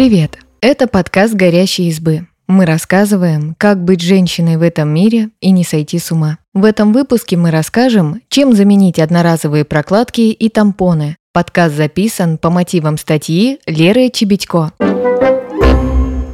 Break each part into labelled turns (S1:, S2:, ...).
S1: Привет! Это подкаст «Горящие избы». Мы рассказываем, как быть женщиной в этом мире и не сойти с ума. В этом выпуске мы расскажем, чем заменить одноразовые прокладки и тампоны. Подкаст записан по мотивам статьи Леры Чебедько.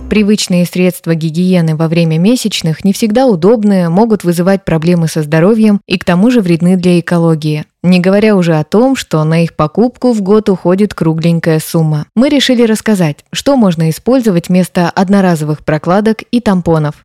S1: Привычные средства гигиены во время месячных не всегда удобные, могут вызывать проблемы со здоровьем и к тому же вредны для экологии. Не говоря уже о том, что на их покупку в год уходит кругленькая сумма. Мы решили рассказать, что можно использовать вместо одноразовых прокладок и тампонов.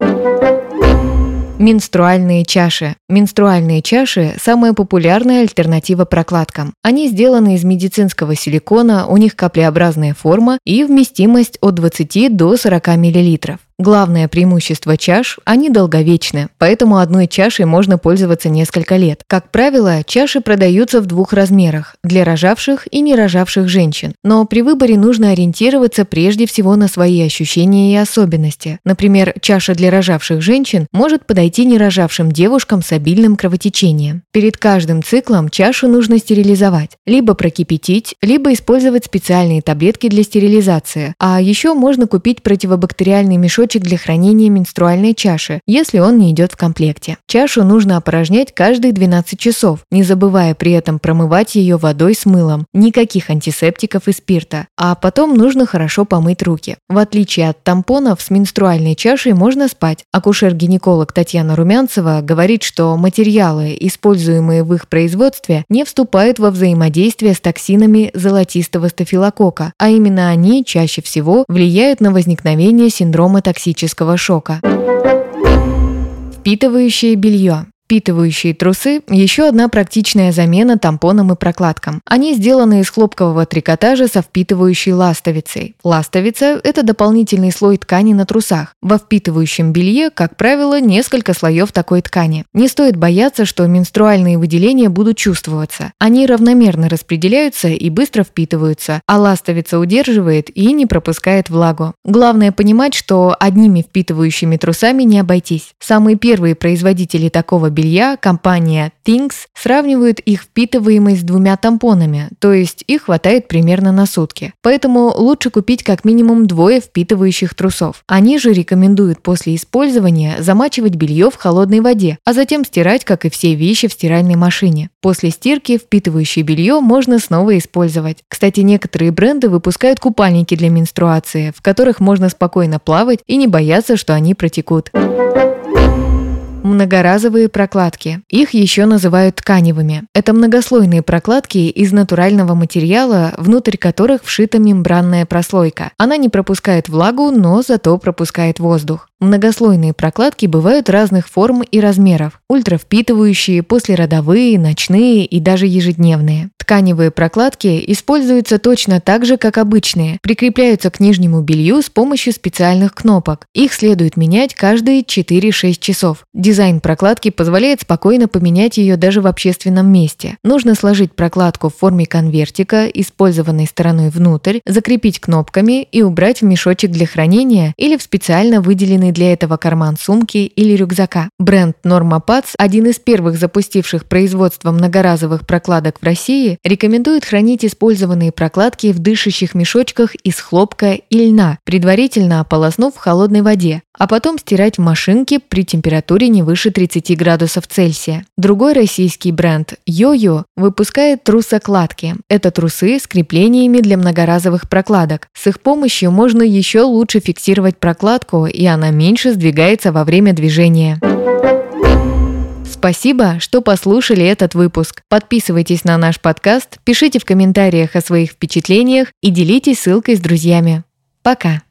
S1: Менструальные чаши. Менструальные чаши – самая популярная альтернатива прокладкам. Они сделаны из медицинского силикона, у них каплеобразная форма и вместимость от 20 до 40 мл. Главное преимущество чаш – они долговечны, поэтому одной чашей можно пользоваться несколько лет. Как правило, чаши продаются в двух размерах – для рожавших и не рожавших женщин. Но при выборе нужно ориентироваться прежде всего на свои ощущения и особенности. Например, чаша для рожавших женщин может подойти не рожавшим девушкам с обильным кровотечением. Перед каждым циклом чашу нужно стерилизовать, либо прокипятить, либо использовать специальные таблетки для стерилизации. А еще можно купить противобактериальный мешочек мешочек для хранения менструальной чаши, если он не идет в комплекте. Чашу нужно опорожнять каждые 12 часов, не забывая при этом промывать ее водой с мылом, никаких антисептиков и спирта. А потом нужно хорошо помыть руки. В отличие от тампонов, с менструальной чашей можно спать. Акушер-гинеколог Татьяна Румянцева говорит, что материалы, используемые в их производстве, не вступают во взаимодействие с токсинами золотистого стафилокока, а именно они чаще всего влияют на возникновение синдрома токсичности токсического шока. Впитывающее белье. Впитывающие трусы – еще одна практичная замена тампонам и прокладкам. Они сделаны из хлопкового трикотажа со впитывающей ластовицей. Ластовица – это дополнительный слой ткани на трусах. Во впитывающем белье, как правило, несколько слоев такой ткани. Не стоит бояться, что менструальные выделения будут чувствоваться. Они равномерно распределяются и быстро впитываются, а ластовица удерживает и не пропускает влагу. Главное понимать, что одними впитывающими трусами не обойтись. Самые первые производители такого белья белья компания Things сравнивает их впитываемость с двумя тампонами, то есть их хватает примерно на сутки. Поэтому лучше купить как минимум двое впитывающих трусов. Они же рекомендуют после использования замачивать белье в холодной воде, а затем стирать, как и все вещи в стиральной машине. После стирки впитывающее белье можно снова использовать. Кстати, некоторые бренды выпускают купальники для менструации, в которых можно спокойно плавать и не бояться, что они протекут. Многоразовые прокладки. Их еще называют тканевыми. Это многослойные прокладки из натурального материала, внутрь которых вшита мембранная прослойка. Она не пропускает влагу, но зато пропускает воздух. Многослойные прокладки бывают разных форм и размеров. Ультравпитывающие, послеродовые, ночные и даже ежедневные. Тканевые прокладки используются точно так же, как обычные. Прикрепляются к нижнему белью с помощью специальных кнопок. Их следует менять каждые 4-6 часов. Дизайн прокладки позволяет спокойно поменять ее даже в общественном месте. Нужно сложить прокладку в форме конвертика, использованной стороной внутрь, закрепить кнопками и убрать в мешочек для хранения или в специально выделенный для этого карман сумки или рюкзака. Бренд Norma Pads, один из первых запустивших производство многоразовых прокладок в России, рекомендует хранить использованные прокладки в дышащих мешочках из хлопка и льна, предварительно ополоснув в холодной воде, а потом стирать в машинке при температуре не выше 30 градусов Цельсия. Другой российский бренд Йо-Йо выпускает трусокладки. Это трусы с креплениями для многоразовых прокладок. С их помощью можно еще лучше фиксировать прокладку, и она меньше сдвигается во время движения. Спасибо, что послушали этот выпуск. Подписывайтесь на наш подкаст, пишите в комментариях о своих впечатлениях и делитесь ссылкой с друзьями. Пока!